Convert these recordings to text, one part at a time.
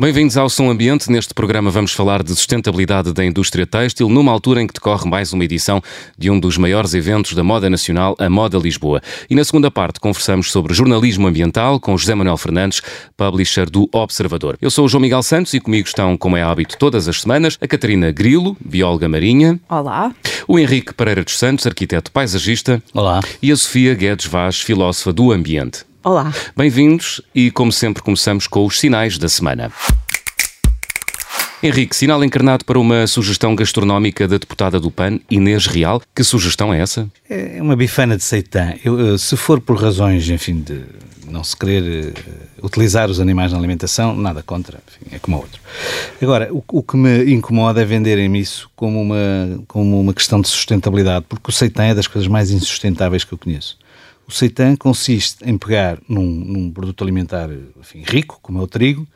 Bem-vindos ao Som Ambiente. Neste programa vamos falar de sustentabilidade da indústria têxtil, numa altura em que decorre mais uma edição de um dos maiores eventos da moda nacional, a Moda Lisboa. E na segunda parte conversamos sobre jornalismo ambiental com José Manuel Fernandes, publisher do Observador. Eu sou o João Miguel Santos e comigo estão, como é hábito, todas as semanas, a Catarina Grilo, bióloga marinha. Olá. O Henrique Pereira dos Santos, arquiteto paisagista. Olá. E a Sofia Guedes Vaz, filósofa do ambiente. Olá. Bem-vindos e, como sempre, começamos com os sinais da semana. Henrique, sinal encarnado para uma sugestão gastronómica da deputada do PAN, Inês Real. Que sugestão é essa? É uma bifana de seitã. Eu, se for por razões, enfim, de não se querer uh, utilizar os animais na alimentação, nada contra, enfim, é como outro. Agora, o, o que me incomoda é venderem-me isso como uma, como uma questão de sustentabilidade, porque o seitã é das coisas mais insustentáveis que eu conheço. O seitan consiste em pegar num, num produto alimentar enfim, rico, como é o trigo,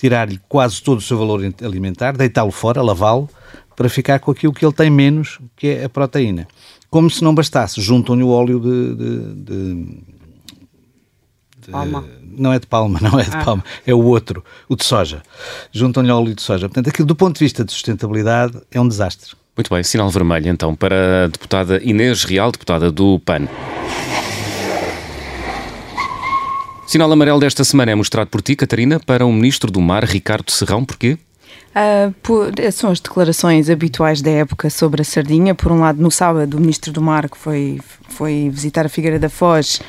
tirar-lhe quase todo o seu valor alimentar, deitá-lo fora, lavá-lo, para ficar com aquilo que ele tem menos, que é a proteína. Como se não bastasse, juntam-lhe o óleo de, de, de, de palma. Não é de palma, não é de ah. palma, é o outro, o de soja. Juntam-lhe óleo de soja. Portanto, aquilo do ponto de vista de sustentabilidade é um desastre. Muito bem, sinal vermelho então para a deputada Inês Real, deputada do PAN. Sinal amarelo desta semana é mostrado por ti, Catarina, para o Ministro do Mar, Ricardo Serrão. Porquê? Uh, por, são as declarações habituais da época sobre a sardinha. Por um lado, no sábado, o Ministro do Mar, que foi, foi visitar a Figueira da Foz,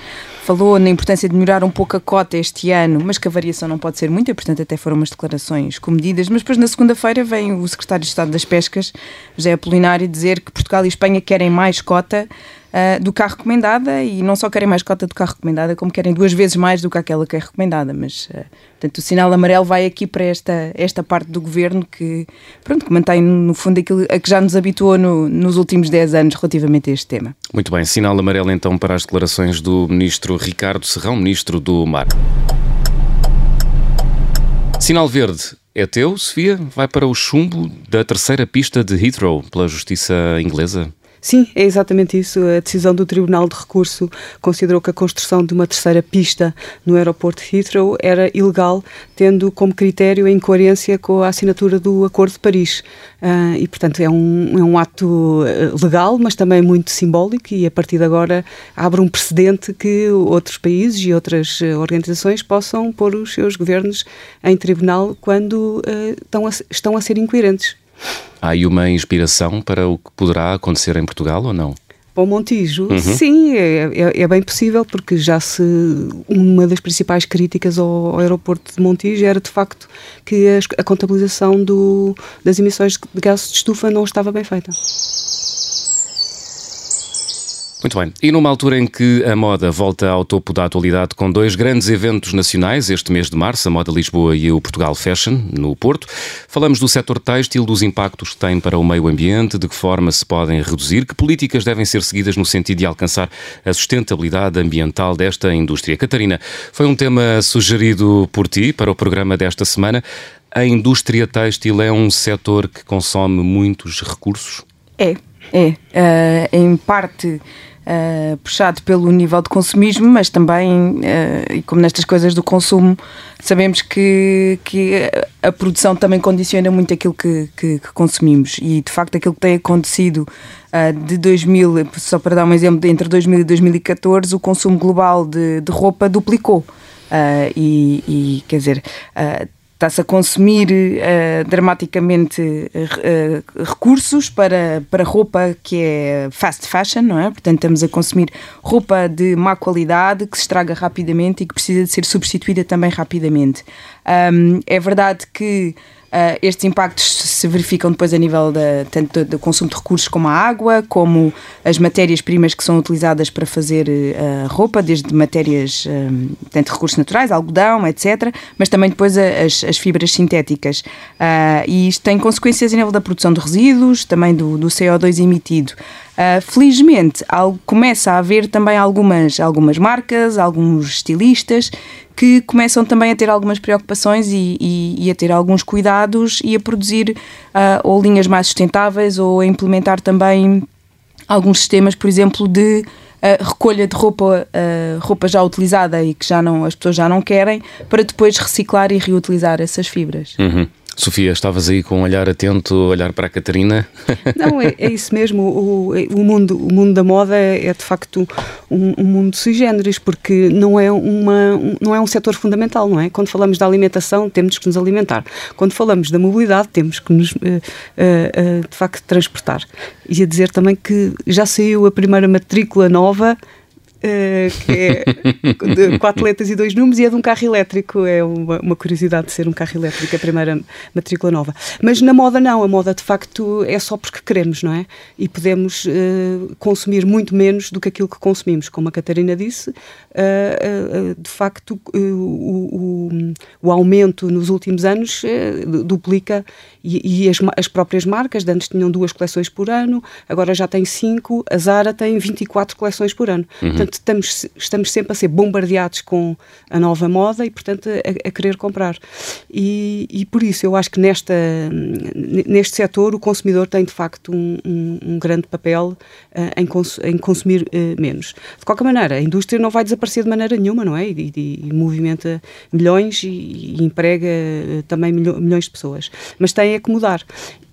falou na importância de melhorar um pouco a cota este ano, mas que a variação não pode ser muita, portanto, até foram umas declarações comedidas. Mas depois, na segunda-feira, vem o Secretário de Estado das Pescas, José Apolinário, dizer que Portugal e Espanha querem mais cota uh, do que a recomendada e não só querem mais cota do que a recomendada, como querem duas vezes mais do que aquela que é recomendada. Mas, uh, portanto, o sinal amarelo vai aqui para esta, esta parte do governo que, pronto, que mantém, no fundo, aquilo a que já nos habituou no, nos últimos 10 anos relativamente a este tema. Muito bem, sinal amarelo então para as declarações do ministro Ricardo Serrão, ministro do Mar. Sinal verde é teu, Sofia? Vai para o chumbo da terceira pista de Heathrow pela justiça inglesa? Sim, é exatamente isso. A decisão do Tribunal de Recurso considerou que a construção de uma terceira pista no aeroporto de Heathrow era ilegal, tendo como critério a incoerência com a assinatura do Acordo de Paris. Uh, e, portanto, é um, é um ato ah, legal, mas também muito simbólico e, a partir de agora, abre um precedente que outros países e outras ah, organizações possam pôr os seus governos em tribunal quando uh, estão, a, estão a ser incoerentes. Há aí uma inspiração para o que poderá acontecer em Portugal ou não? Para o Montijo, uhum. sim, é, é, é, bem possível, porque já se. Uma das principais críticas ao, ao aeroporto de Montijo era de facto que a, a contabilização do, das emissões de gases de estufa não estava bem feita. Muito bem. E numa altura em que a moda volta ao topo da atualidade com dois grandes eventos nacionais, este mês de março, a Moda Lisboa e o Portugal Fashion, no Porto, falamos do setor têxtil, dos impactos que tem para o meio ambiente, de que forma se podem reduzir, que políticas devem ser seguidas no sentido de alcançar a sustentabilidade ambiental desta indústria. Catarina, foi um tema sugerido por ti para o programa desta semana. A indústria têxtil é um setor que consome muitos recursos? É, é. Uh, em parte uh, puxado pelo nível de consumismo, mas também, uh, e como nestas coisas do consumo, sabemos que, que a produção também condiciona muito aquilo que, que, que consumimos. E de facto, aquilo que tem acontecido uh, de 2000, só para dar um exemplo, entre 2000 e 2014, o consumo global de, de roupa duplicou. E, e, quer dizer está-se a consumir uh, dramaticamente uh, recursos para, para roupa que é fast fashion, não é? Portanto, estamos a consumir roupa de má qualidade que se estraga rapidamente e que precisa de ser substituída também rapidamente. Um, é verdade que Uh, estes impactos se verificam depois a nível da, tanto do consumo de recursos como a água, como as matérias-primas que são utilizadas para fazer uh, roupa, desde matérias, um, tanto recursos naturais, algodão, etc., mas também depois as, as, fibras sintéticas. Uh, e isto tem consequências a nível da produção de resíduos, também do, do CO2 emitido. Uh, felizmente, começa a haver também algumas, algumas marcas, alguns estilistas que começam também a ter algumas preocupações e, e, e a ter alguns cuidados e a produzir uh, ou linhas mais sustentáveis ou a implementar também alguns sistemas, por exemplo, de uh, recolha de roupa, uh, roupa já utilizada e que já não, as pessoas já não querem, para depois reciclar e reutilizar essas fibras. Uhum. Sofia, estavas aí com um olhar atento, olhar para a Catarina? Não, é, é isso mesmo. O, o, mundo, o mundo da moda é, é de facto um, um, mundo sui generis, porque não é, uma, um, não é um setor fundamental, não é? Quando falamos da alimentação, temos que nos alimentar. Quando falamos da mobilidade, temos que nos, uh, uh, de facto, transportar. E a dizer também que já saiu a primeira matrícula nova que é de quatro letras e dois números e é de um carro elétrico. É uma, uma, curiosidade de ser um carro elétrico, a primeira matrícula nova. Mas na moda não, a moda de facto é só porque queremos, não é? E podemos uh, consumir muito menos do que aquilo que consumimos. Como a Catarina disse, de facto o, o, o, aumento nos últimos anos duplica e, e as, as, próprias marcas, antes tinham duas coleções por ano, agora já tem cinco, a Zara tem 24 coleções por ano. Uhum. Portanto, estamos, estamos sempre a ser bombardeados com a nova moda e, portanto, a, a querer comprar. E, e, por isso eu acho que nesta, neste setor o consumidor tem de facto um, um, um grande papel uh, em, cons, em, consumir uh, menos. De qualquer maneira, a indústria não vai desaparecer de maneira nenhuma, não é? E, e, e movimenta milhões e, emprega uh, também milhões de pessoas. Mas tem é que mudar.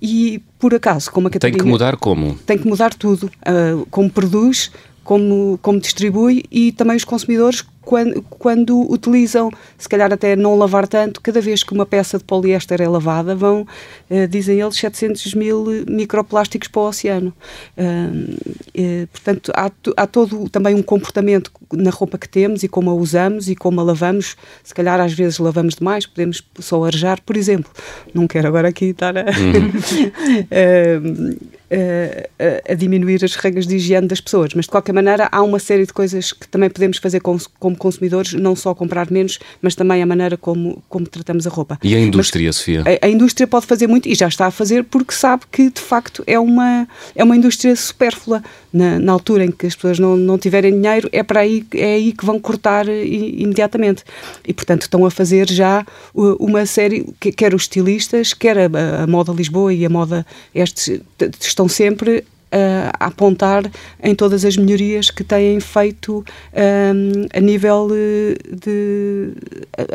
E por acaso, como a Catarina. Tem que mudar como? Tem que mudar tudo. Uh, como produz, como, como distribui e também os consumidores quando, quando, utilizam, se calhar até não lavar tanto, cada vez que uma peça de poliéster é lavada, vão, uh, dizem eles, 700 mil microplásticos para o oceano. Uh, portanto, há, há, todo também um comportamento na roupa que temos e como a usamos e como a lavamos. Se calhar às vezes lavamos demais, podemos só arejar, por exemplo. Não quero agora aqui estar a. Uhum. a, a, diminuir as regras de higiene das pessoas, mas de qualquer maneira há uma série de coisas que também podemos fazer como, como consumidores, não só comprar menos, mas também a maneira como, como tratamos a roupa. E a indústria, mas, Sofia? A, a, indústria pode fazer muito e já está a fazer porque sabe que de facto é uma, é uma indústria supérflua. Na, na altura em que as pessoas não, não tiverem dinheiro, é para aí, é aí que vão cortar imediatamente. E portanto estão a fazer já uma série, quer os estilistas, quer a, a moda Lisboa e a moda este estão sempre a apontar em todas as melhorias que têm feito um, a nível de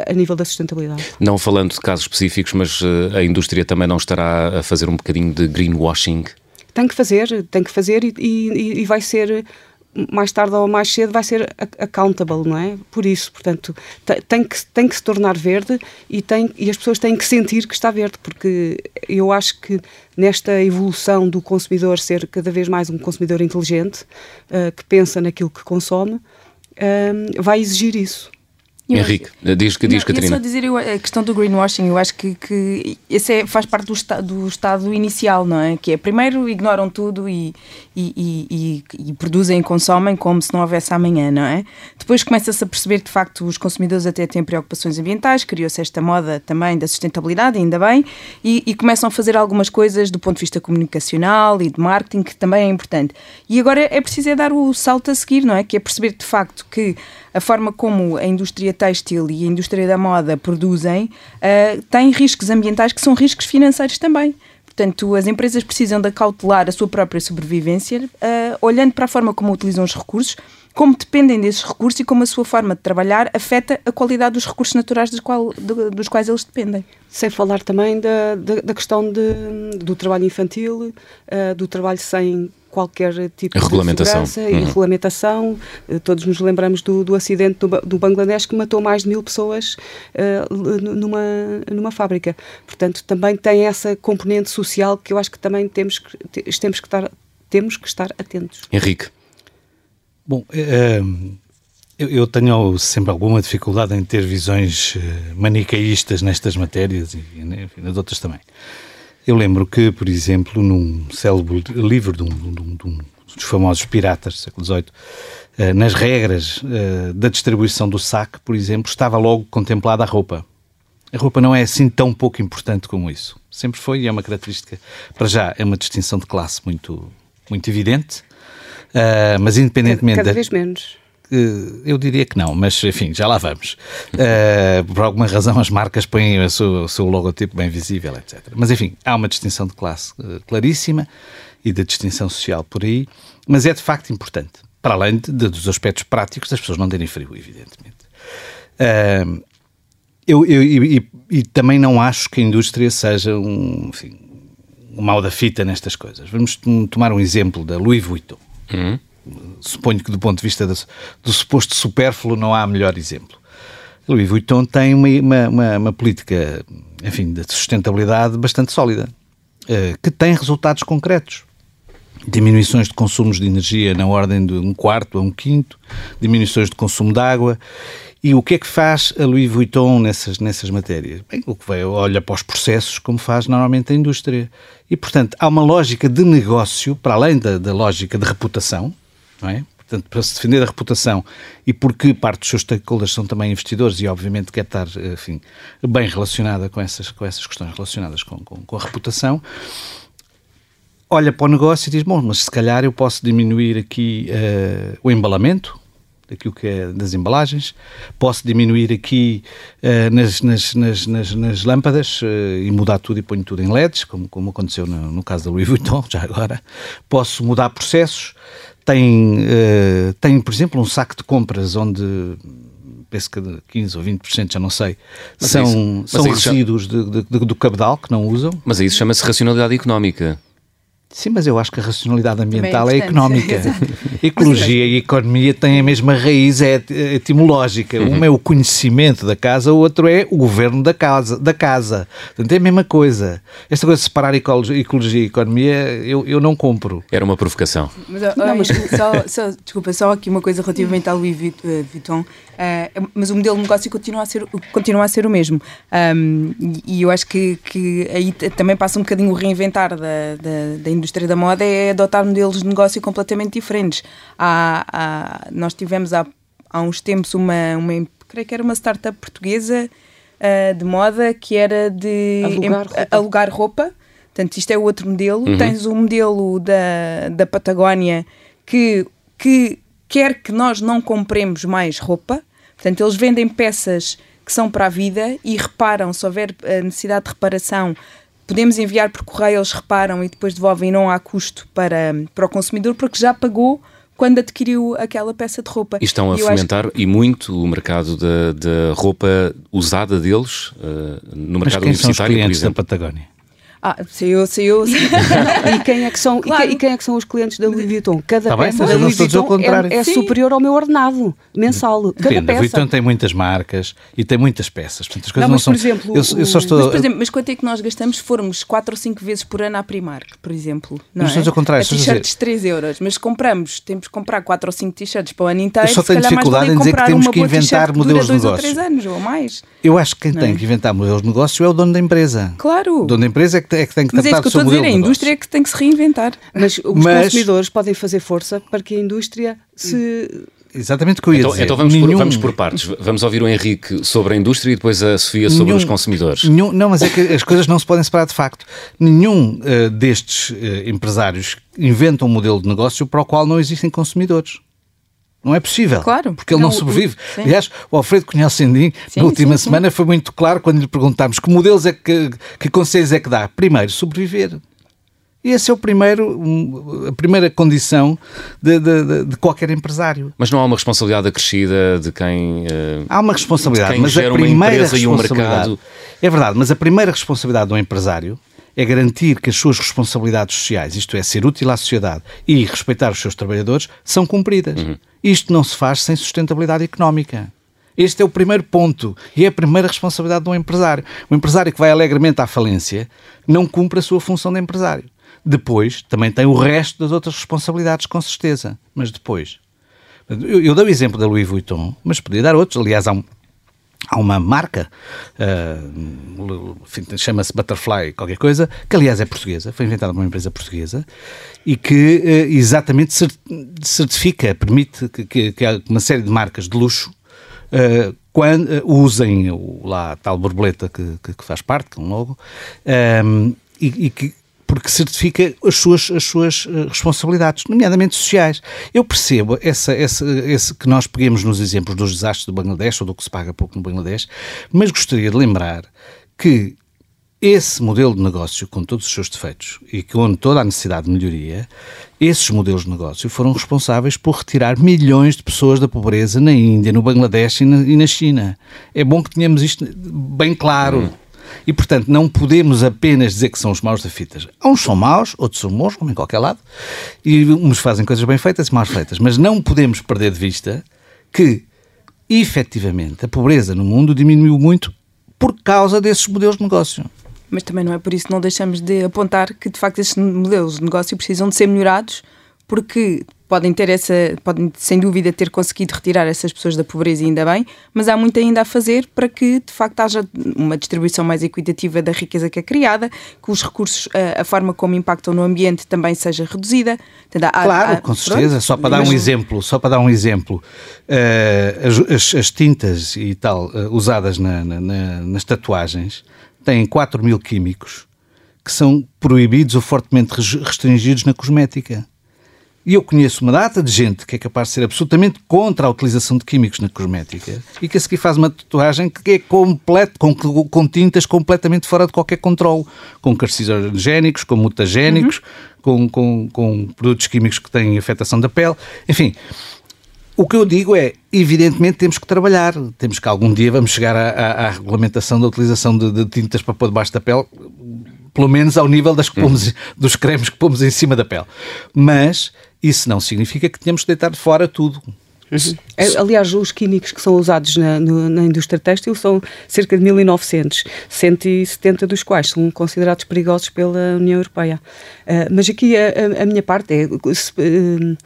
a nível da sustentabilidade. Não falando de casos específicos, mas uh, a indústria também não estará a fazer um bocadinho de greenwashing? Tem que fazer, tem que fazer e, e, e vai ser mais tarde ou mais cedo vai ser accountable, não é? Por isso, portanto, tem que, tem que se tornar verde e, tem, e as pessoas têm que sentir que está verde, porque eu acho que nesta evolução do consumidor ser cada vez mais um consumidor inteligente, uh, que pensa naquilo que consome, uh, vai exigir isso. Henrique, diz que diz, não, Catarina. só dizer eu, a questão do greenwashing, eu acho que, que esse é, faz parte do, esta, do estado inicial, não é? Que é primeiro ignoram tudo e, e, e, e, produzem e consomem como se não houvesse amanhã, não é? Depois começa-se a perceber que de facto os consumidores até têm preocupações ambientais, criou-se esta moda também da sustentabilidade, ainda bem, e, e começam a fazer algumas coisas do ponto de vista comunicacional e de marketing que também é importante. E agora é preciso é dar o salto a seguir, não é? Que é perceber de facto que a forma como a indústria têxtil e a indústria da moda produzem uh, tem riscos ambientais que são riscos financeiros também. Portanto, as empresas precisam de acautelar a sua própria sobrevivência, uh, olhando para a forma como utilizam os recursos, como dependem desses recursos e como a sua forma de trabalhar afeta a qualidade dos recursos naturais dos, qual, dos quais eles dependem. Sem falar também da, da, da questão de, do trabalho infantil, uh, do trabalho sem qualquer tipo de segurança uhum. e regulamentação. Eh, todos nos lembramos do, do acidente do, do, Bangladesh que matou mais de mil pessoas uh, numa, numa fábrica. Portanto, também tem essa componente social que eu acho que também temos que, temos que, estar, temos que estar atentos. Henrique. Bom, uh, Eu, tenho sempre alguma dificuldade em ter visões eh, manicaístas nestas matérias e enfim, nas outras também. Eu lembro que, por exemplo, num célebre livro de um, de um, de um dos famosos piratas do século XVIII, eh, nas regras eh, da distribuição do saque, por exemplo, estava logo contemplada a roupa. A roupa não é assim tão pouco importante como isso. Sempre foi e é uma característica, para já, é uma distinção de classe muito, muito evidente, mas independentemente... Cada, cada vez menos eu diria que não, mas enfim, já lá vamos. Uh, por alguma razão as marcas põem o seu, o seu, logotipo bem visível, etc. Mas enfim, há uma distinção de classe uh, claríssima e da distinção social por aí, mas é de facto importante, para além de, de, dos aspectos práticos das pessoas não terem frio, evidentemente. Uh, eu, eu e, e, também não acho que a indústria seja um, enfim, um mal da fita nestas coisas. Vamos tomar um exemplo da Louis Vuitton. Uhum suponho que do ponto de vista do, suposto supérfluo não há melhor exemplo. Louis Vuitton tem uma, uma, uma, política, enfim, de sustentabilidade bastante sólida, uh, que tem resultados concretos. Diminuições de consumos de energia na ordem de um quarto a um quinto, diminuições de consumo de água. E o que é que faz a Louis Vuitton nessas, nessas matérias? Bem, o que vai, olha para os processos como faz normalmente a indústria. E, portanto, há uma lógica de negócio, para além da, da lógica de reputação, não é? Portanto, para se defender a reputação e porque parte dos seus stakeholders são também investidores e, obviamente, quer estar enfim, bem relacionada com essas, com essas questões relacionadas com, com, com a reputação, olha para o negócio e diz: Bom, mas se calhar eu posso diminuir aqui uh, o embalamento, daquilo que é das embalagens, posso diminuir aqui uh, nas, nas, nas, nas, nas lâmpadas uh, e mudar tudo e ponho tudo em LEDs, como, como aconteceu no, no caso da Louis Vuitton, já agora. Posso mudar processos, tem, uh, tem, por exemplo, um saco de compras onde penso que 15 ou 20%, já não sei, mas são, isso, são resíduos chama... de, de, do cabedal que não usam. Mas isso chama-se racionalidade económica. Sim, mas eu acho que a racionalidade ambiental é, é económica. Ecologia e economia têm a mesma raiz é etimológica. Uhum. Uma é o conhecimento da casa, o outro é o governo da casa. Da casa. Portanto, é a mesma coisa. Esta coisa de separar ecologia e economia, eu, eu não compro. Era uma provocação. Mas, não, mas só, só, desculpa, só aqui uma coisa relativamente ao Louis Vuitton. Uh, mas o modelo de negócio continua a ser, continua a ser o mesmo. Um, e eu acho que, que aí também passa um bocadinho o reinventar da, da, da indústria da moda é adotar modelos de negócio completamente diferentes. Há, há, nós tivemos há, há uns tempos uma, uma, creio que era uma startup portuguesa uh, de moda que era de alugar roupa. Alugar roupa. Portanto, isto é o outro modelo. Uhum. Tens o modelo da, da Patagónia que, que quer que nós não compremos mais roupa. Portanto, eles vendem peças que são para a vida e reparam, se houver eh, necessidade de reparação, podemos enviar por correio, eles reparam e depois devolvem e não há custo para, para o consumidor porque já pagou quando adquiriu aquela peça de roupa. E estão a fomentar que... e muito o mercado da, da roupa usada deles uh, no mercado Mas quem universitário, são os clientes por exemplo. da Patagónia? Ah, sei eu, sei eu. e, quem é que são, claro. e, quem, é que são os clientes da Louis Vuitton? Cada tá peça da Louis Vuitton é, é superior ao meu ordenado mensal. Cada Depende, peça. A Vuitton tem muitas marcas e tem muitas peças. Portanto, as coisas não, não são... Exemplo, eu, eu só estou... mas, por exemplo, mas quanto é que nós gastamos se formos 4 ou 5 vezes por ano à Primark, por exemplo? Não mas é? ao contrário. A t-shirts 3 euros, mas compramos, temos que comprar 4 ou 5 t-shirts para o ano inteiro. Eu só tenho dificuldade em dizer que temos que inventar modelos de negócio. 3 anos ou mais. Eu acho que quem tem é? que inventar modelos de negócio é o dono da empresa. Claro. O dono da empresa é que tem que tratar estou a dizer, a indústria é que tem que se reinventar. Mas os Mas... consumidores podem fazer força para que a indústria se Exatamente o que eu ia então, dizer. Então vamos, nenhum... por, vamos por partes. Vamos ouvir o Henrique sobre a indústria e depois a Sofia sobre nenhum, os consumidores. Nenhum, não, mas é que as coisas não se podem separar de facto. Nenhum uh, destes uh, empresários inventa um modelo de negócio para o qual não existem consumidores. Não é possível. Claro. Porque ele não, não sobrevive. O, Aliás, o Alfredo Cunhal Sendim, na última sim, semana, sim. foi muito claro quando lhe perguntámos que modelos é que, que conselhos é que dá. Primeiro, sobreviver. E esse é o primeiro, a primeira condição de, de, de, qualquer empresário. Mas não há uma responsabilidade acrescida de quem. Uh, há uma responsabilidade, mas a primeira responsabilidade. Um é verdade, mas a primeira responsabilidade do empresário é garantir que as suas responsabilidades sociais, isto é, ser útil à sociedade e respeitar os seus trabalhadores, são cumpridas. Uhum. Isto não se faz sem sustentabilidade económica. Este é o primeiro ponto e é a primeira responsabilidade do empresário. O empresário que vai alegremente à falência não cumpre a sua função de empresário. Depois, também tem o resto das outras responsabilidades, com certeza. Mas depois. Eu, eu dou o exemplo da Louis Vuitton, mas podia dar outros. Aliás, há um, há uma marca, uh, chama-se Butterfly qualquer coisa, que aliás é portuguesa, foi inventada por uma empresa portuguesa e que uh, exatamente certifica, permite que, que, que uma série de marcas de luxo uh, quando, usem o, lá a tal borboleta que, que, faz parte, que é um logo, e, e que porque certifica as suas, as suas eh, responsabilidades, nomeadamente sociais. Eu percebo essa, essa, esse, que nós peguemos nos exemplos dos desastres do Bangladesh ou do que se paga pouco no Bangladesh, mas gostaria de lembrar que esse modelo de negócio, com todos os seus defeitos e com toda a necessidade de melhoria, esses modelos de negócio foram responsáveis por retirar milhões de pessoas da pobreza na Índia, no Bangladesh e na, e na China. É bom que tenhamos isto bem claro. Hum. E, portanto, não podemos apenas dizer que são os maus da fitas. Uns são maus, outros são bons, como em qualquer lado, e uns fazem coisas bem feitas e mal feitas. Mas não podemos perder de vista que, efetivamente, a pobreza no mundo diminuiu muito por causa desses modelos de negócio. Mas também não é por isso que não deixamos de apontar que, de facto, esses modelos de negócio precisam de ser melhorados porque podem ter essa, podem sem dúvida ter conseguido retirar essas pessoas da pobreza ainda bem, mas há muito ainda a fazer para que de facto haja uma distribuição mais equitativa da riqueza que é criada, que os recursos, a, a forma como impactam no ambiente também seja reduzida. há, claro, há, com certeza. Pronto, só para dar um exemplo, só para dar um exemplo, uh, as, as, tintas e tal uh, usadas na, na, na, nas tatuagens têm 4 mil químicos que são proibidos ou fortemente restringidos na cosmética. E eu conheço uma data de gente que é capaz de ser absolutamente contra a utilização de químicos na cosmética e que a seguir faz uma tatuagem que é completo, com, com tintas completamente fora de qualquer controle, com carcinogénicos, com mutagénicos, uhum. com, com, com produtos químicos que têm afetação da pele. Enfim, o que eu digo é, evidentemente temos que trabalhar, temos que algum dia vamos chegar à, à, à regulamentação da utilização de, de, tintas para pôr debaixo da pele, pelo menos ao nível das que pomos, uhum. dos cremes que pomos em cima da pele. Mas isso não significa que tenhamos que deitar fora tudo. Uhum. É, aliás, os químicos que são usados na, no, na indústria têxtil são cerca de 1.900, 170 dos quais são considerados perigosos pela União Europeia. Uh, mas aqui a, a, a, minha parte é. Se, uh,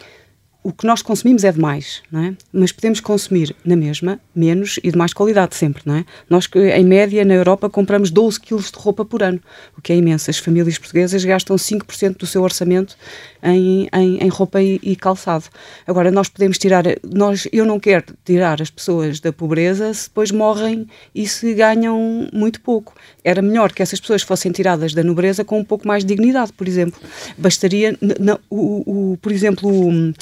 o que nós consumimos é demais, não é? Mas podemos consumir na mesma, menos e de mais qualidade sempre, não é? Nós, em média, na Europa, compramos 12 quilos de roupa por ano, o que é imenso. As famílias portuguesas gastam 5% do seu orçamento em, em, em roupa e, e, calçado. Agora, nós podemos tirar, nós, eu não quero tirar as pessoas da pobreza se depois morrem e se ganham muito pouco. Era melhor que essas pessoas fossem tiradas da nobreza com um pouco mais de dignidade, por exemplo. Bastaria, não, o, o, por exemplo, o,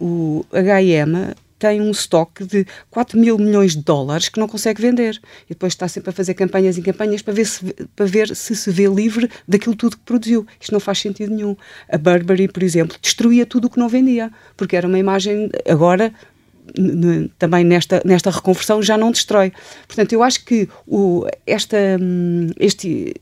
o H&M tem um estoque de 4 mil milhões de dólares que não consegue vender. E depois está sempre a fazer campanhas e campanhas para ver se, para ver se se vê livre daquilo tudo que produziu. Isto não faz sentido nenhum. A Burberry, por exemplo, destruía tudo o que não vendia, porque era uma imagem. Agora, também nesta, nesta reconversão já não destrói. Portanto, eu acho que o, esta, hum, este,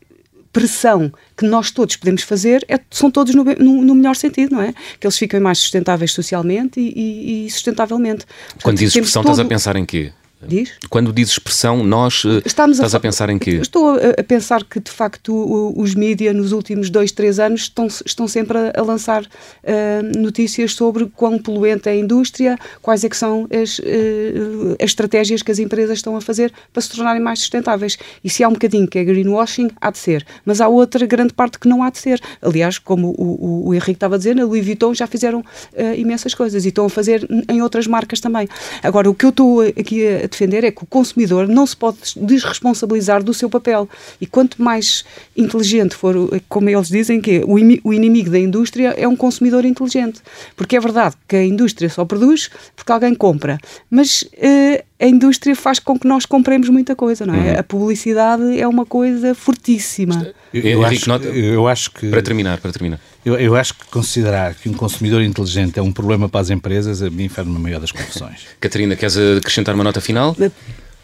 pressão que nós todos podemos fazer é, são todos no, no, no, melhor sentido, não é? Que eles fiquem mais sustentáveis socialmente e, e, e sustentavelmente. Portanto, Quando dizes pressão, todo... estás a pensar em quê? Diz? Quando dizes expressão, nós eh, Estamos estás a, a, pensar em quê? Estou a, a pensar que de facto os mídias nos últimos dois, três anos estão, estão sempre a, a lançar uh, notícias sobre quão poluente é a indústria, quais é que são as, uh, as estratégias que as empresas estão a fazer para se tornarem mais sustentáveis. E se há um bocadinho que é greenwashing, há de ser. Mas há outra grande parte que não há de ser. Aliás, como o, o, o Henrique estava a dizer, na Louis Vuitton já fizeram uh, imensas coisas e estão a fazer em outras marcas também. Agora, o que eu estou aqui a defender é que o consumidor não se pode desresponsabilizar do seu papel. E quanto mais inteligente for, como eles dizem, que o inimigo da indústria é um consumidor inteligente. Porque é verdade que a indústria só produz porque alguém compra. Mas uh, a indústria faz com que nós compremos muita coisa, não é? Uhum. A publicidade é uma coisa fortíssima. Eu, eu, acho, eu acho que. Para terminar, para terminar. Eu, eu, acho que considerar que um consumidor inteligente é um problema para as empresas, a mim faz-me a maior das confusões. Catarina, queres acrescentar uma nota final?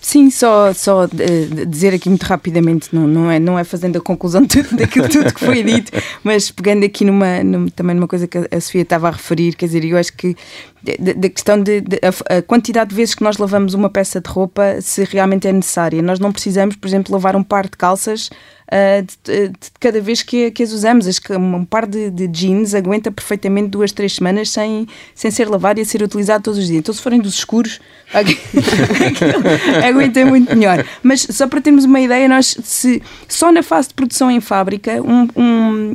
Sim, só, só uh, dizer aqui muito rapidamente, não, não, é, não é fazendo a conclusão de tudo, daquilo tudo que foi dito, mas pegando aqui numa, numa, também numa coisa que a Sofia estava a referir, quer dizer, eu acho que da questão de, de a, a, quantidade de vezes que nós lavamos uma peça de roupa, se realmente é necessária. Nós não precisamos, por exemplo, lavar um par de calças uh, de, de, cada vez que, que as usamos. Que um par de, de, jeans aguenta perfeitamente duas, três semanas sem, sem ser lavado e a ser utilizado todos os dias. Então, se forem dos escuros, aguenta muito melhor. Mas só para termos uma ideia, nós se só na fase de produção em fábrica, um, um,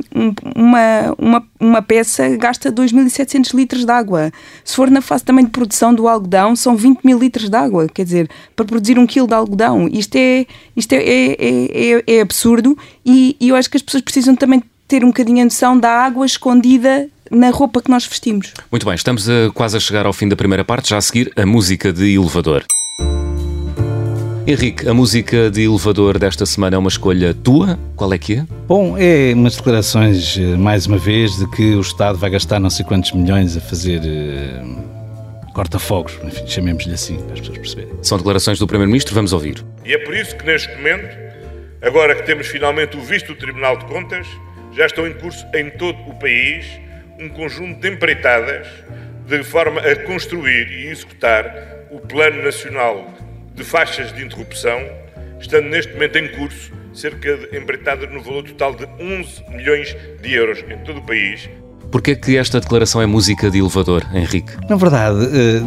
uma, uma, uma peça gasta 2.700 litros de água. Se for na fase também de produção do algodão, são 20 mil litros de água. Quer dizer, para produzir um quilo de algodão, isto é, isto é, é, é, é absurdo e, e eu acho que as pessoas precisam também ter um bocadinho a noção da água escondida na roupa que nós vestimos. Muito bem, estamos a, quase a chegar ao fim da primeira parte, já a seguir a música de elevador. Henrique, a música de elevador desta semana é uma escolha tua? Qual é que é? Bom, é umas declarações, eh, mais uma vez, de que o Estado vai gastar não sei quantos milhões a fazer uh, corta-fogos, enfim, chamemos-lhe assim, para as pessoas perceberem. São declarações do Primeiro-Ministro, vamos ouvir. E é por isso que neste momento, agora que temos finalmente o visto do Tribunal de Contas, já estão em curso em todo o país um conjunto de empreitadas de forma a construir e executar o Plano Nacional de Faixas de Interrupção, estando neste momento em curso cerca de empreitadas no valor total de 11 milhões de euros em todo o país. Porquê que esta declaração é música de elevador, Henrique? Na verdade, eh, eh,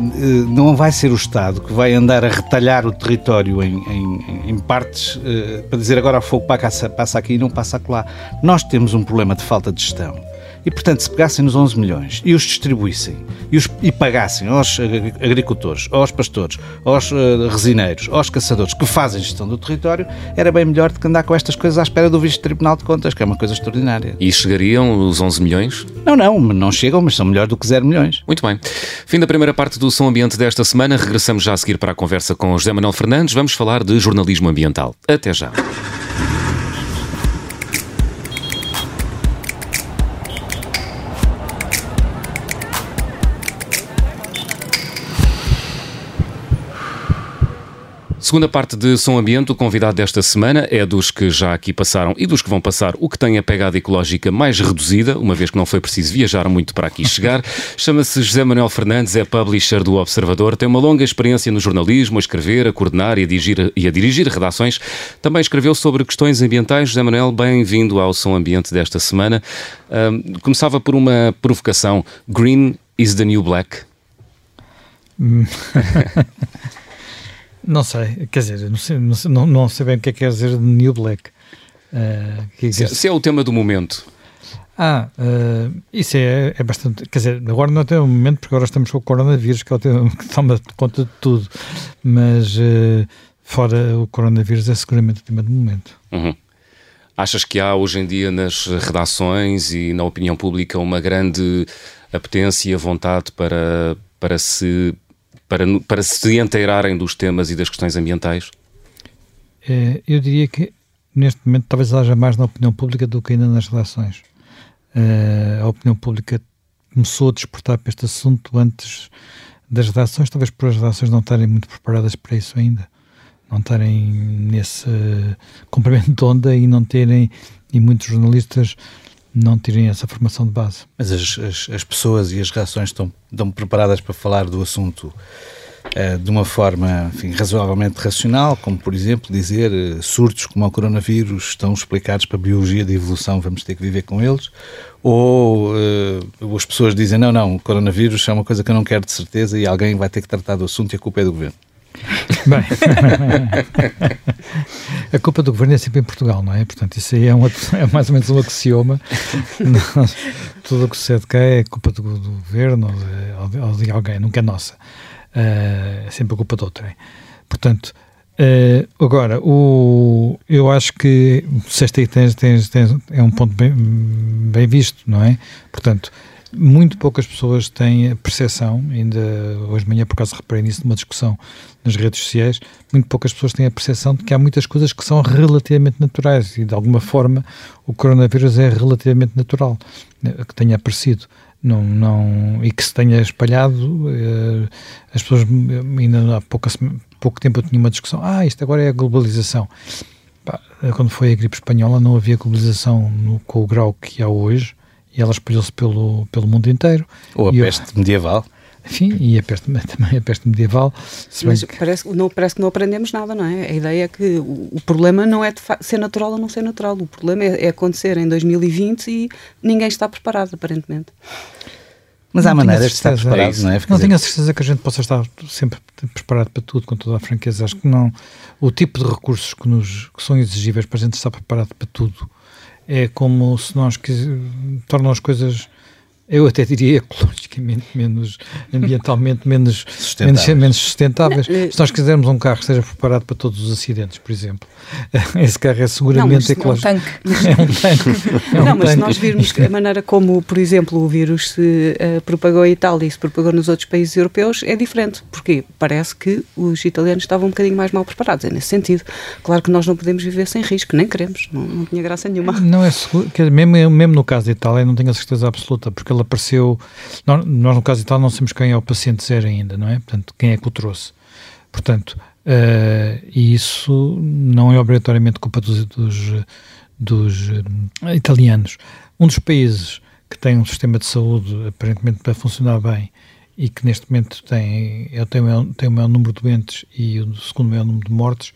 não vai ser o Estado que vai andar a retalhar o território em, em, em partes eh, para dizer agora fogo passa aqui e não passa acolá. Nós temos um problema de falta de gestão e, portanto, se pegassem nos 11 milhões e os distribuíssem e, os, e pagassem aos agricultores, aos pastores, aos uh, resineiros, aos caçadores que fazem gestão do território, era bem melhor do que andar com estas coisas à espera do Vice-Tribunal de Contas, que é uma coisa extraordinária. E chegariam os 11 milhões? Não, não, não chegam, mas são melhores do que 0 milhões. Muito bem. Fim da primeira parte do Som Ambiente desta semana. Regressamos já a seguir para a conversa com José Manuel Fernandes. Vamos falar de jornalismo ambiental. Até já. Segunda parte de Som Ambiente, o convidado desta semana é dos que já aqui passaram e dos que vão passar o que tem a pegada ecológica mais reduzida, uma vez que não foi preciso viajar muito para aqui chegar. Chama-se José Manuel Fernandes, é publisher do Observador, tem uma longa experiência no jornalismo, a escrever, a coordenar e a dirigir, e a dirigir redações. Também escreveu sobre questões ambientais. José Manuel, bem-vindo ao Som Ambiente desta semana. Um, começava por uma provocação: Green is the new black? Não sei, quer dizer, não sei, não sei, não, sei bem o que é que quer dizer New Black. Uh, que é se, se, é o tema do momento. Ah, uh, isso é, é bastante. Quer dizer, agora não tem um momento, porque agora estamos com o coronavírus, que é o tema que toma conta de tudo. Mas uh, fora o coronavírus é seguramente o tema do momento. Uhum. Achas que há hoje em dia nas redações e na opinião pública uma grande apetência e vontade para, para se para, para se inteirarem dos temas e das questões ambientais? É, eu diria que neste momento talvez haja mais na opinião pública do que ainda nas relações. É, a opinião pública começou a despertar para este assunto antes das redações, talvez por as redações não estarem muito preparadas para isso ainda, não estarem nesse comprimento de onda e não terem, e muitos jornalistas não terem essa formação de base. Mas as, as, as pessoas e as reações estão, estão preparadas para falar do assunto uh, de uma forma enfim, razoavelmente racional, como por exemplo dizer uh, surtos como o coronavírus estão explicados para a biologia da evolução, vamos ter que viver com eles, ou uh, as pessoas dizem não, não, o coronavírus é uma coisa que eu não quero de certeza e alguém vai ter que tratar do assunto e a culpa é do governo. Bem, a culpa do governo é sempre em Portugal, não é? Portanto, isso aí é, um, é mais ou menos um axioma. Tudo o que sucede cá é culpa do, do governo ou de, ou de, alguém, nunca é nossa. Uh, é sempre a culpa de outrem. Portanto, uh, agora, o, eu acho que se este aí tens, tens, tens, é um ponto bem, bem visto, não é? Portanto, muito poucas pessoas têm percepção, ainda hoje de manhã por acaso reparei nisso numa discussão nas redes sociais, muito poucas pessoas têm a percepção de que há muitas coisas que são relativamente naturais e de alguma forma o coronavírus é relativamente natural, né, que tenha aparecido. Não, não, e que se tenha espalhado, eh, as pessoas, ainda há pouca, pouco tempo eu tinha uma discussão, ah, isto agora é a globalização. quando foi a gripe espanhola não havia globalização no, com o grau que há hoje, e ela espalhou-se pelo, pelo mundo inteiro. Ou a peste eu, medieval. enfim, e a peste, também a peste medieval. Mas que... parece, não, parece que não aprendemos nada, não é? A ideia é que o, o problema não é de ser natural ou não ser natural, o problema é, é acontecer em 2020 e ninguém está preparado, aparentemente. Mas há maneiras de estar preparado, não é? Não tenho a certeza que a gente possa estar sempre preparado para tudo, com toda a franqueza. Acho que não. O tipo de recursos que, nos, que são exigíveis para a gente estar preparado para tudo é como se nós tornam as coisas eu até diria ecologicamente menos, ambientalmente menos sustentáveis. Menos, menos sustentáveis. Se nós quisermos um carro que esteja preparado para todos os acidentes, por exemplo, esse carro é seguramente não, ecológico. É um tanque. É um tanque. É um não, mas se nós virmos a maneira como, por exemplo, o vírus se uh, propagou em Itália e se propagou nos outros países europeus, é diferente. Porque parece que os italianos estavam um bocadinho mais mal preparados, é nesse sentido. Claro que nós não podemos viver sem risco, nem queremos, não, não tinha graça nenhuma. Não é seguro, mesmo, mesmo no caso da Itália, não tenho a certeza absoluta, porque ele apareceu. Nós, nós, no caso de tal, não sabemos quem é o paciente zero ainda, não é? Portanto, quem é que o trouxe. Portanto, uh, isso não é obrigatoriamente culpa dos, dos, dos uh, italianos. Um dos países que tem um sistema de saúde aparentemente para funcionar bem e que neste momento tem, é, tem, o, tem o maior número de doentes e o segundo maior número de mortes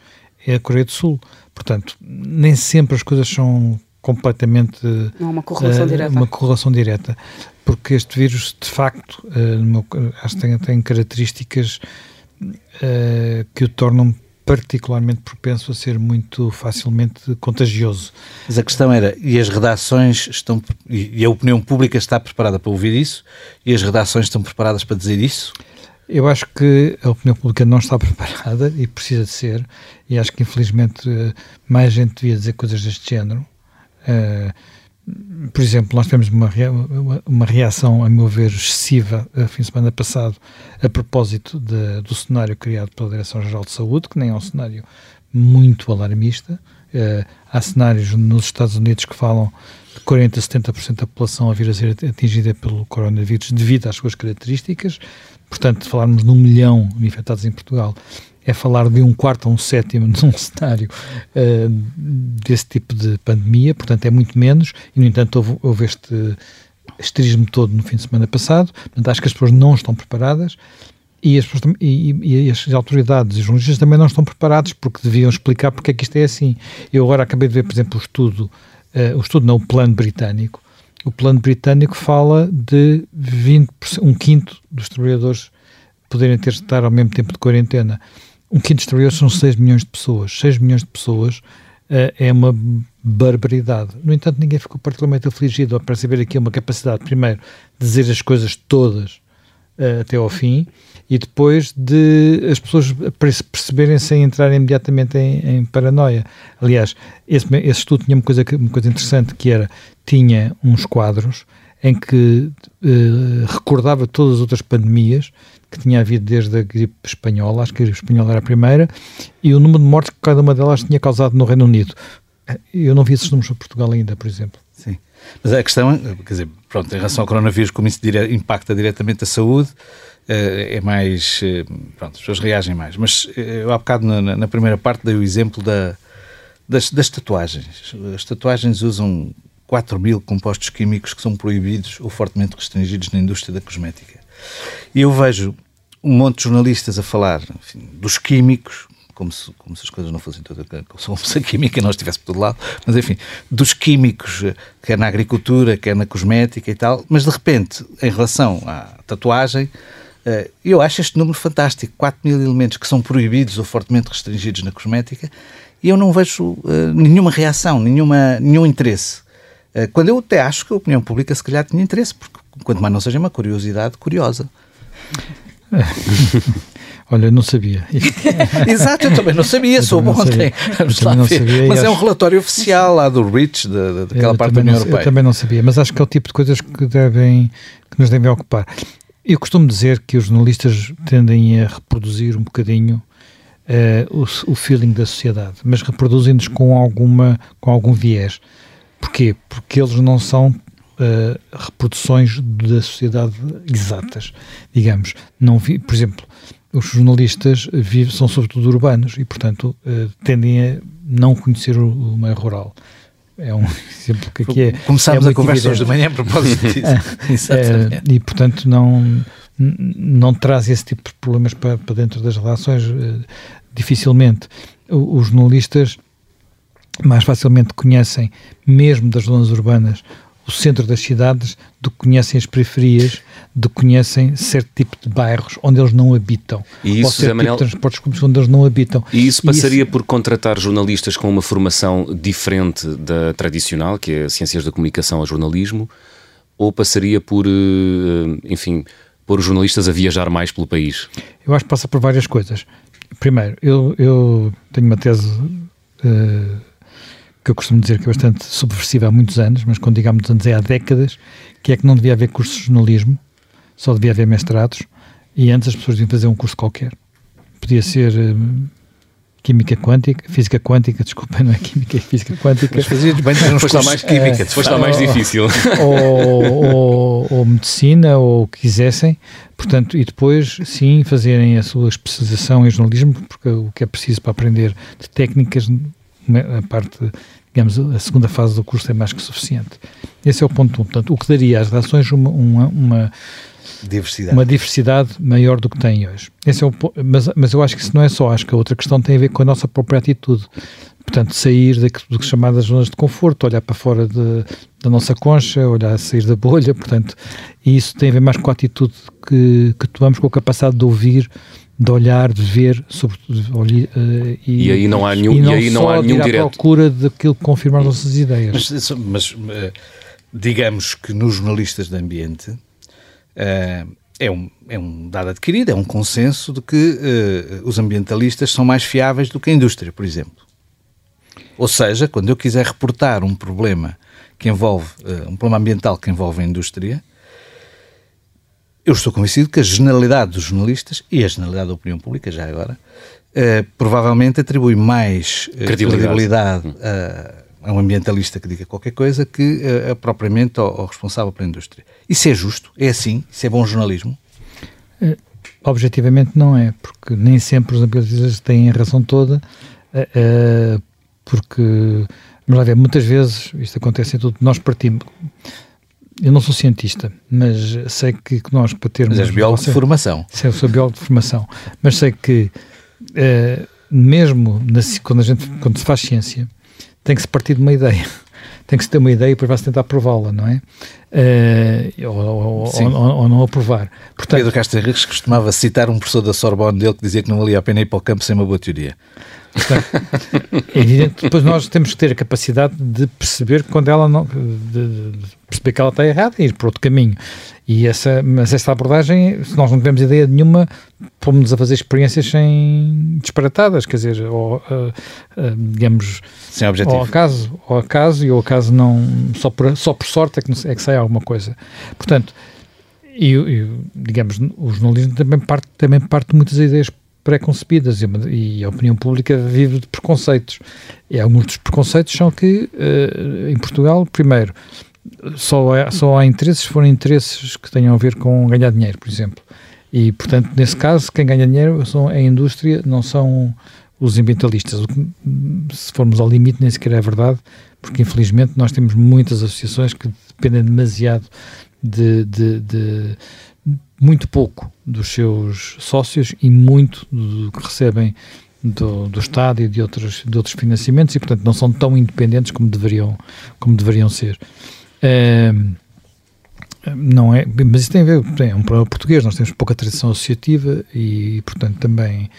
é a Coreia do Sul. Portanto, nem sempre as coisas são completamente. Não há uma correlação uh, direta. Uma correlação direta. Porque este vírus, de facto, uh, meu, acho que tem, tem características uh, que o tornam particularmente propenso a ser muito facilmente contagioso. Mas a questão era, e as redações estão, e a opinião pública está preparada para ouvir isso? E as redações estão preparadas para dizer isso? Eu acho que a opinião pública não está preparada e precisa de ser, e acho que infelizmente mais gente devia dizer coisas deste género. Uh, por exemplo, nós temos uma, uma reação, a meu ver, excessiva, a fim de semana passado, a propósito de, do cenário criado pela Direção-Geral de Saúde, que nem é um cenário muito alarmista. Uh, há cenários nos Estados Unidos que falam de 40% a 70% da população a vir a ser atingida pelo coronavírus devido às suas características. Portanto, falarmos de um milhão infectados em Portugal é falar de um quarto a um sétimo num cenário uh, desse tipo de pandemia, portanto é muito menos, e no entanto houve, houve este esterismo todo no fim de semana passado, portanto acho que as pessoas não estão preparadas e as, pessoas, e, e as autoridades e os jornalistas também não estão preparados porque deviam explicar porque é que isto é assim. Eu agora acabei de ver, por exemplo, o estudo, uh, o estudo não, o plano britânico, o plano britânico fala de 20%, um quinto dos trabalhadores poderem ter de estar ao mesmo tempo de quarentena um quinto exterior são 6 milhões de pessoas. 6 milhões de pessoas uh, é uma barbaridade. No entanto, ninguém ficou particularmente afligido ao perceber aqui uma capacidade, primeiro, de dizer as coisas todas uh, até ao fim e depois de as pessoas perceberem sem entrar imediatamente em, em paranoia. Aliás, esse, esse, estudo tinha uma coisa, uma coisa interessante que era, tinha uns quadros em que uh, recordava todas as outras pandemias que tinha havido desde a gripe espanhola, acho que a gripe espanhola era a primeira, e o número de mortes que cada uma delas tinha causado no Reino Unido. Eu não vi esses números para Portugal ainda, por exemplo. Sim. Mas a questão, quer dizer, pronto, em relação ao coronavírus, como isso dire impacta diretamente a saúde, eh, é mais. Eh, pronto, as pessoas reagem mais. Mas eh, eu há bocado na, na primeira parte dei o exemplo da, das, das tatuagens. As tatuagens usam 4 mil compostos químicos que são proibidos ou fortemente restringidos na indústria da cosmética. E eu vejo um monte de jornalistas a falar enfim, dos químicos, como se, como se as coisas não fossem todas, como se a química não estivesse por todo lado, mas enfim, dos químicos, quer na agricultura, quer na cosmética e tal, mas de repente, em relação à tatuagem, eh, eu acho este número fantástico, 4 mil elementos que são proibidos ou fortemente restringidos na cosmética, e eu não vejo uh, nenhuma reação, nenhuma, nenhum interesse. Quando eu até acho que a opinião pública se calhar tinha interesse, porque quanto mais não seja uma curiosidade curiosa. Olha, não sabia. Exato, eu também não sabia, ontem. Vamos lá ver. Sabia, mas é um relatório oficial lá do REACH, da, daquela eu parte da União não, Europeia. Eu também não sabia, mas acho que é o tipo de coisas que, devem, que nos devem ocupar. Eu costumo dizer que os jornalistas tendem a reproduzir um bocadinho uh, o, o, feeling da sociedade, mas reproduzem-nos com, alguma, com algum viés. Porquê? Porque eles não são uh, reproduções da sociedade exatas, digamos. Não vi, por exemplo, os jornalistas vivem, são sobretudo urbanos e, portanto, uh, tendem a não conhecer o, o meio rural. É um exemplo que aqui é. Começámos é a conversa hoje de manhã a propósito disso. é, e, portanto, não não traz esse tipo de problemas para, para dentro das relações, uh, dificilmente. O, os jornalistas mais facilmente conhecem, mesmo das zonas urbanas, o centro das cidades do que conhecem as periferias, do que conhecem certo tipo de bairros onde eles não habitam. E isso, ou certo tipo de transportes públicos onde eles não habitam. E isso passaria e isso... por contratar jornalistas com uma formação diferente da tradicional, que é Ciências da Comunicação a Jornalismo, ou passaria por, eh, enfim, pôr os jornalistas a viajar mais pelo país? Eu acho que passa por várias coisas. Primeiro, eu, eu tenho uma tese... Uh, que eu costumo dizer que é bastante subversiva há muitos anos, mas quando digo há muitos anos é há décadas, que é que não devia haver cursos de jornalismo, só devia haver mestrados, e antes as pessoas deviam fazer um curso qualquer. Podia ser uh, Química Quântica, Física Quântica, desculpa, não é Química, é Física Quântica. Mas fazias bem uns cursos mais Química, foste mais difícil. Ou, ou, ou, Medicina, ou o que quisessem, portanto, e depois, sim, fazerem a sua especialização em jornalismo, porque o que é preciso para aprender de técnicas a parte, digamos, a segunda fase do curso é mais que suficiente. Esse é o ponto 1. Um. Portanto, o que daria às relações uma, uma, uma diversidade. uma diversidade maior do que tem hoje. Esse é o, mas, mas eu acho que isso não é só, acho que a outra questão tem a ver com a nossa própria atitude. Portanto, sair do que chamadas zonas de conforto, olhar para fora de, da nossa concha, olhar sair da bolha, portanto, e isso tem a ver mais com a atitude que, que tomamos, com a capacidade de ouvir de olhar, de ver, sobretudo, uh, e, e, aí não há nenhum, e, não e aí não há nenhum direto. à procura daquilo que confirma as nossas ideias. Mas, mas uh, digamos que nos jornalistas de ambiente uh, é, um, é um dado adquirido, é um consenso de que os ambientalistas são mais fiáveis do que a indústria, por exemplo. Ou seja, quando eu quiser reportar um problema que envolve, um problema ambiental que envolve a indústria, eu estou convencido que a generalidade dos jornalistas e a generalidade da opinião pública, já agora, uh, provavelmente atribui mais uh, credibilidade, a, a, um ambientalista que diga qualquer coisa que uh, propriamente ao, ao, responsável pela indústria. Isso é justo? É assim? Isso é bom jornalismo? objetivamente não é, porque nem sempre os ambientalistas têm a razão toda, porque, vamos lá ver, muitas vezes, isto acontece em tudo, nós partimos eu não sou cientista, mas sei que, que nós para termos. Mas és biólogo de formação. Sei, eu sou biólogo de formação, mas sei que uh, mesmo na, quando, a gente, quando se faz ciência, tem que se partir de uma ideia. Tem que se ter uma ideia e depois vai-se tentar aprová-la, não é? Uh, ou, ou, ou, ou, não aprovar. Portanto, Pedro Castro Henriques costumava citar um professor da Sorbonne dele que dizia que não valia a pena ir para o campo sem uma boa teoria. Portanto, é evidente, depois nós temos que ter a capacidade de perceber quando ela não. De, de perceber que ela está errada e ir para outro caminho. E essa, mas esta abordagem, se nós não tivermos ideia nenhuma, pomos-nos a fazer experiências sem disparatadas, quer dizer, ou, uh, uh, digamos, sem objetivo. Ao acaso, ao acaso, e ao acaso não, só por, só por sorte é que, é que sai alguma coisa. Portanto, e, e digamos, o jornalismo também parte, também parte de muitas ideias pré-concebidas e, a opinião pública vive de preconceitos. E alguns dos preconceitos são que, uh, em Portugal, primeiro, só, há, só há interesses se forem interesses que tenham a ver com ganhar dinheiro, por exemplo. E, portanto, nesse caso, quem ganha dinheiro são a indústria, não são os ambientalistas. Se formos ao limite, nem sequer é verdade, porque infelizmente nós temos muitas associações que dependem demasiado de, de, de muito pouco dos seus sócios e muito do que recebem do, do Estado e de outros, de outros financiamentos e, portanto, não são tão independentes como deveriam, como deveriam ser. É, não é, mas isso tem a ver, tem, é um problema português, nós temos pouca tradição associativa e, portanto, também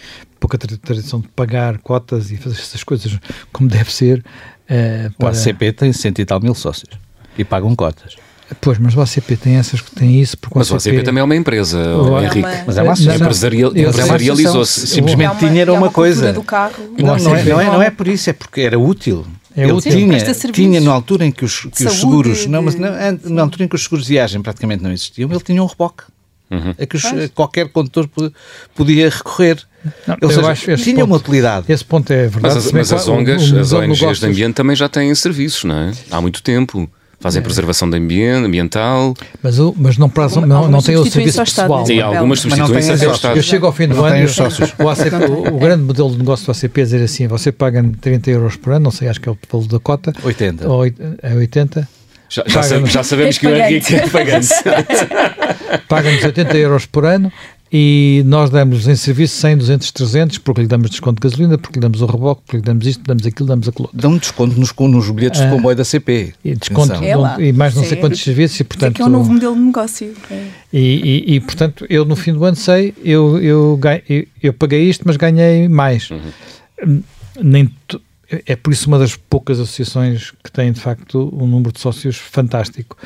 pouca tradição de pagar cotas e fazer essas coisas como deve ser. É, para... O ACP tem cento e tal mil sócios e pagam cotas. Pois, mas o ACP tem essas que tem isso porque Mas o ACP, também é uma empresa, o Henrique. É uma... Mas é uma associação. Empresarial, empresarializou-se. Simplesmente é uma, tinha era uma, uma coisa. Do carro. Não, não, é, não, é, não é por isso, é porque era útil. É Ele útil. tinha, tinha na altura em que os, que os seguros, de... não, mas não, na altura em que os seguros de viagem praticamente não existiam, ele tinha um reboque. Uhum. A que os, qualquer condutor podia recorrer. Não, Ou seja, acho tinha ponto, uma utilidade. Esse ponto é verdade. Mas, mas as ONGs, as ONGs de ambiente também já têm serviços, não é? Há muito tempo. Fazem é. preservação de ambiente, ambiental. Mas, o, mas não, prazam, não, não tem o serviço pessoal. Sim, algumas substituições ao Estado. Eu chego ao fim do ano, os sócios. O, ACP, o, o, grande modelo de negócio do ACP é dizer assim, você paga 30 euros por ano, não sei, acho que é o valor da cota. 80. Ou, é 80. Já, já, já sabemos que o Henrique é pagante. Paga-nos 80 euros por ano e nós damos em serviço 100, 200, 300, porque lhe damos desconto de gasolina, porque lhe damos o reboque, porque lhe damos isto, damos aquilo, damos aquilo. Dão desconto nos, nos bilhetes de ah, comboio da CP. E, desconto, é e mais não sei quantos serviços. E, portanto, que é um novo modelo de negócio. É. E, e, e, portanto, eu no fim do ano sei, eu, eu, eu, eu paguei isto, mas ganhei mais. Uhum. Nem é por isso uma das poucas associações que tem, de facto, um número de sócios fantástico.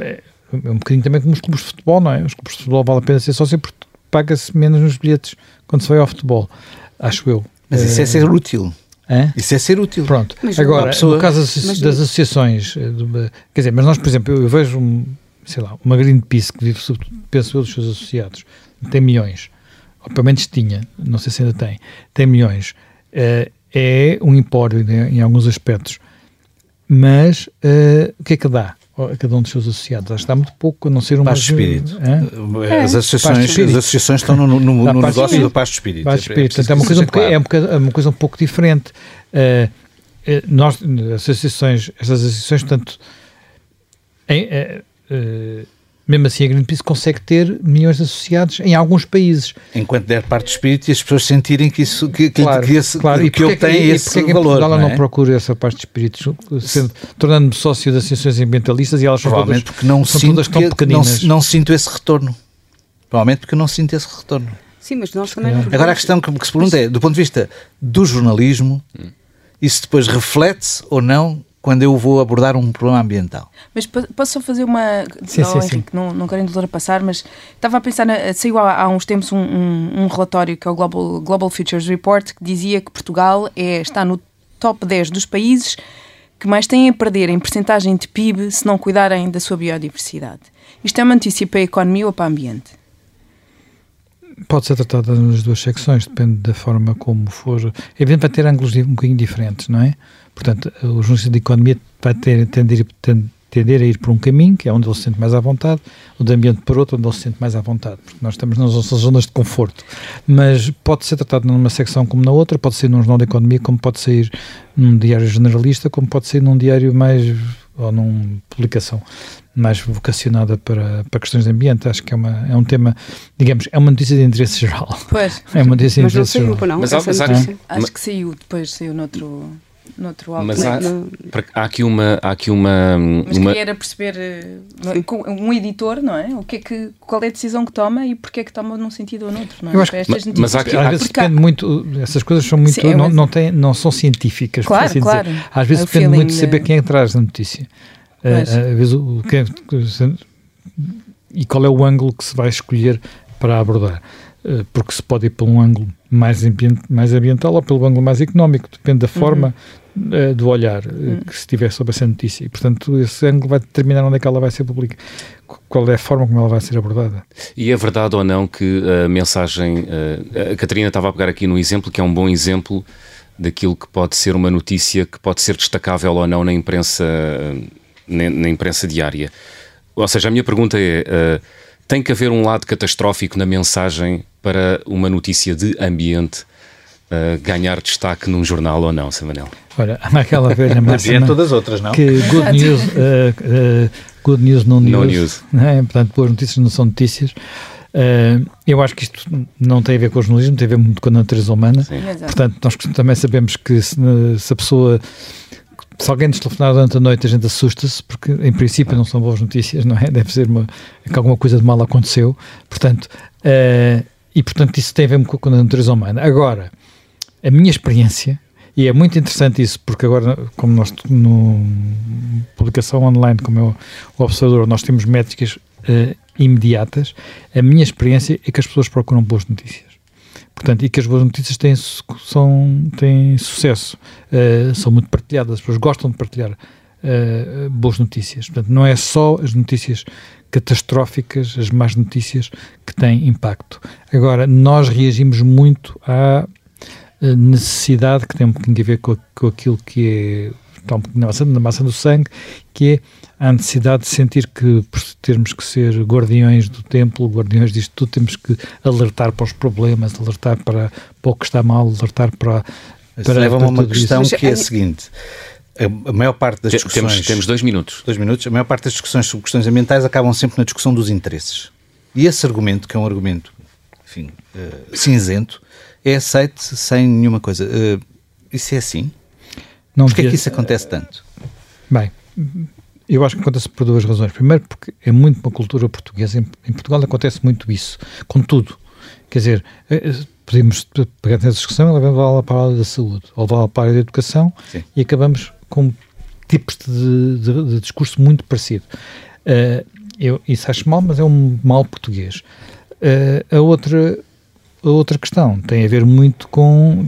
É, é um bocadinho também como os clubes de futebol, não é? Os clubes de futebol vale a pena ser sócio porque paga-se menos nos bilhetes quando se vai ao futebol, acho eu. Mas isso é, é ser útil. É? Isso é ser útil. Pronto. Mas Agora, pessoa... no caso das, das associações, eh, quer dizer, mas nós, por exemplo, eu, eu vejo, um, sei lá, uma Greenpeace que vive, penso eu, dos seus associados, tem milhões, ou pelo menos tinha, não sei se ainda tem, tem milhões. Uh, é um empório né, em alguns aspectos, mas uh, o que é que dá? A cada um dos seus associados. Acho que dá muito pouco, a não ser uma... Paz de espírito. É? As, associações, as associações estão no, no, no negócio do paz de espírito. Paz de espírito. Portanto, é, uma coisa um, é, uma, é uma coisa um pouco diferente. Uh, nós, as associações, estas associações, portanto, em, uh, mesmo assim a Greenpeace consegue ter milhões de associados em alguns países. Enquanto der parte de espírito e as pessoas sentirem que isso que, claro, que, esse, claro. que, que ele tem e, esse e valor. Portugal não, é? não procura essa parte de espírito, tornando-me sócio das associações ambientalistas e elas são todas, porque não são sinto todas tão pequeninas. Não, não sinto esse retorno. Provavelmente porque eu não sinto esse retorno. Sim, mas nós também... Agora a questão que, que se pergunta é, do ponto de vista do jornalismo, hum. isso depois reflete-se ou não quando eu vou abordar um problema ambiental. Mas posso só fazer uma. Sim, não, sim, Henrique, sim. Não, não querendo ultrapassar, mas estava a pensar. Na, saiu há, há uns tempos um, um, um, relatório que é o Global, Global Futures Report que dizia que Portugal é, está no top 10 dos países que mais têm a perder em percentagem de PIB se não cuidarem da sua biodiversidade. Isto é uma notícia para a economia ou para o ambiente? Pode ser tratada nas duas secções, depende da forma como for. É evidente vai ter ângulos um bocadinho diferentes, não é? Portanto, o jornalista de economia vai ter, tender, tender a ir por um caminho, que é onde ele se sente mais à vontade, o de ambiente por outro, onde ele se sente mais à vontade, porque nós estamos nas nossas zonas de conforto. Mas pode ser tratado numa secção como na outra, pode ser num jornal de economia, como pode sair num diário generalista, como pode ser num diário mais, ou numa publicação mais vocacionada para, para questões de ambiente. Acho que é, uma, é um tema, digamos, é uma notícia de interesse geral. Pois. É uma notícia de interesse geral. Não, mas, mas, acho que saiu, depois saiu noutro noutro álbum. Mas há, há, aqui uma. Há aqui uma, Mas uma... queria perceber eh, um editor, não é? O que é que, qual é a decisão que toma e porque é que toma num sentido ou noutro, não é? Eu acho que, mas, mas há às vezes depende muito, essas coisas são muito, Sim, não, não, tem, não são científicas, claro, assim claro. Dizer. Às vezes é depende muito de saber quem é que traz a notícia. Uh, às vezes o, que é, e qual é o ângulo que se vai escolher para abordar. Uh, porque se pode ir para um ângulo mais, mais ambiental ou pelo ângulo mais económico, depende da forma uhum. uh, do olhar uh, uhum. que se tiver sobre essa notícia. E, portanto, esse ângulo vai determinar onde é que ela vai ser publicada, qual é a forma como ela vai ser abordada. E é verdade ou não que a mensagem. Uh, a Catarina estava a pegar aqui no exemplo, que é um bom exemplo daquilo que pode ser uma notícia que pode ser destacável ou não na imprensa, na, na imprensa diária. Ou seja, a minha pergunta é tem que haver um lado catastrófico na mensagem para uma notícia de ambiente uh, ganhar destaque num jornal ou não, Samuel? Olha, há aquela velha máxima... É todas as outras, não? Que good news, uh, uh, good news no news. No news. É? Portanto, boas notícias não são notícias. Uh, eu acho que isto não tem a ver com o jornalismo, tem a ver muito com a natureza humana. Sim. Portanto, nós também sabemos que se, se a pessoa se alguém nos telefonar durante a noite, a gente assusta-se, porque em princípio não são boas notícias, não é? Deve ser uma, que alguma coisa de mal aconteceu. Portanto, uh, e portanto isso tem a ver com a natureza humana. Agora, a minha experiência, e é muito interessante isso, porque agora, como nós, no publicação online, como o, o observador, nós temos métricas uh, imediatas, a minha experiência é que as pessoas procuram boas notícias. Portanto, e que as boas notícias têm, são, têm sucesso, uh, são muito partilhadas, as pessoas gostam de partilhar uh, boas notícias. Portanto, não é só as notícias catastróficas, as más notícias que têm impacto. Agora, nós reagimos muito à eh, necessidade que tem um pouquinho a ver com, com aquilo que é está um pouquinho na massa, na massa do sangue, que é a necessidade de sentir que por termos que ser guardiões do templo, guardiões disto tudo, temos que alertar para os problemas, alertar para, para o que está mal, alertar para. para leva-me a uma questão isso. que é a seguinte: a, maior parte das discussões. Temos, temos dois minutos. Dois minutos. A maior parte das discussões sobre questões ambientais acabam sempre na discussão dos interesses. E esse argumento, que é um argumento, enfim, uh, cinzento, é aceito sem nenhuma coisa. Uh, isso é assim? Não Porquê devia... é que isso acontece tanto? Bem, eu acho que acontece por duas razões. Primeiro, porque é muito uma cultura portuguesa. Em, em Portugal acontece muito isso, com tudo. Quer dizer, eh, podemos pegar nessa discussão e levá-la para a área da saúde, ou levá-la para a área da educação Sim. e acabamos com tipos de, de, de discurso muito parecido. Uh, eu, isso acho mal, mas é um mal português. Uh, a, outra, a outra questão tem a ver muito com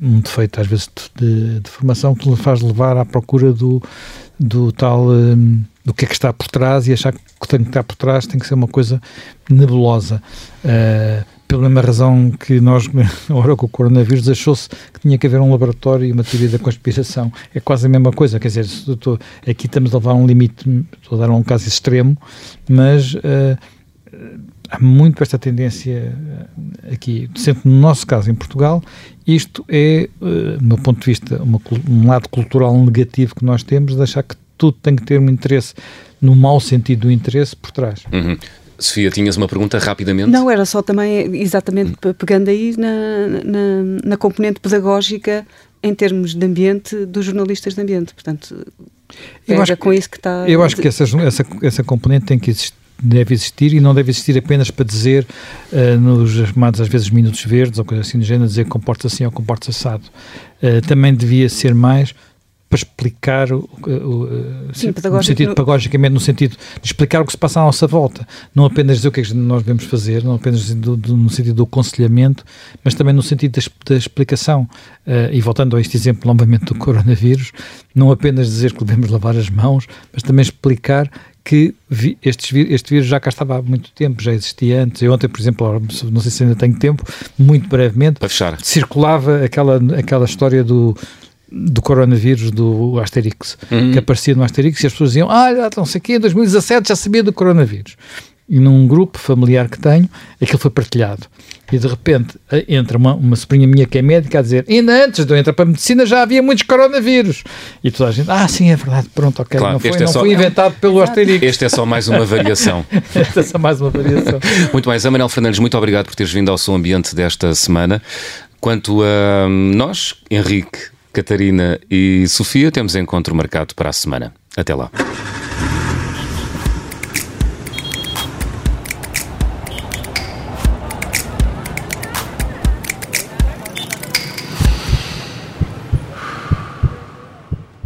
um defeito, às vezes, de, de formação que nos faz levar à procura do, do tal. Um, do que é que está por trás e achar que o que estar por trás tem que ser uma coisa nebulosa. Uh, pela mesma razão que nós, agora com o coronavírus, achou-se que tinha que haver um laboratório e uma teoria da conspiração. É quase a mesma coisa, quer dizer, estou, aqui estamos a levar um limite, estou a dar um caso extremo, mas uh, há muito esta tendência eh, aqui, sempre no nosso caso em Portugal, isto é, uh, do meu ponto de vista, uma, um lado cultural negativo que nós temos, de achar que tudo tem que ter um interesse, no mau sentido do interesse, por trás. Uhum. Sofia, tinhas uma pergunta rapidamente? Não, era só também, exatamente, pegando aí na, na, na, componente pedagógica em termos de ambiente dos jornalistas de ambiente. Portanto, eu acho com isso que está. Eu acho que essa, essa, essa componente tem que existir deve existir e não deve existir apenas para dizer uh, nos chamados às vezes minutos verdes ou coisa assim do género, dizer comporta assim ou comporta assado. Uh, também devia ser mais para explicar o, o, Sim, no sentido no... pedagogicamente, no sentido de explicar o que se passa à nossa volta. Não apenas dizer o que é que nós devemos fazer, não apenas do, do, no sentido do aconselhamento, mas também no sentido da, da explicação. Uh, e voltando a este exemplo novamente do coronavírus, não apenas dizer que devemos lavar as mãos, mas também explicar que vi, este, este vírus já cá estava há muito tempo, já existia antes. Eu ontem, por exemplo, não sei se ainda tenho tempo, muito brevemente, Para fechar. circulava aquela, aquela história do, do coronavírus do Asterix, uhum. que aparecia no Asterix e as pessoas diziam, ah, não sei o quê, em 2017 já sabia do coronavírus. E num grupo familiar que tenho, aquilo foi partilhado. E de repente eh, entra uma, uma sobrinha minha que é médica a dizer: ainda antes de eu entrar para a medicina já havia muitos coronavírus. E toda a gente: ah, sim, é verdade, pronto, ok. Claro, não foi, é não só... foi inventado pelo Asterix. Este é só mais uma variação. este é só mais uma variação. muito bem, Zé Manuel Fernandes, muito obrigado por teres vindo ao Som Ambiente desta semana. Quanto a nós, Henrique, Catarina e Sofia, temos encontro marcado para a semana. Até lá.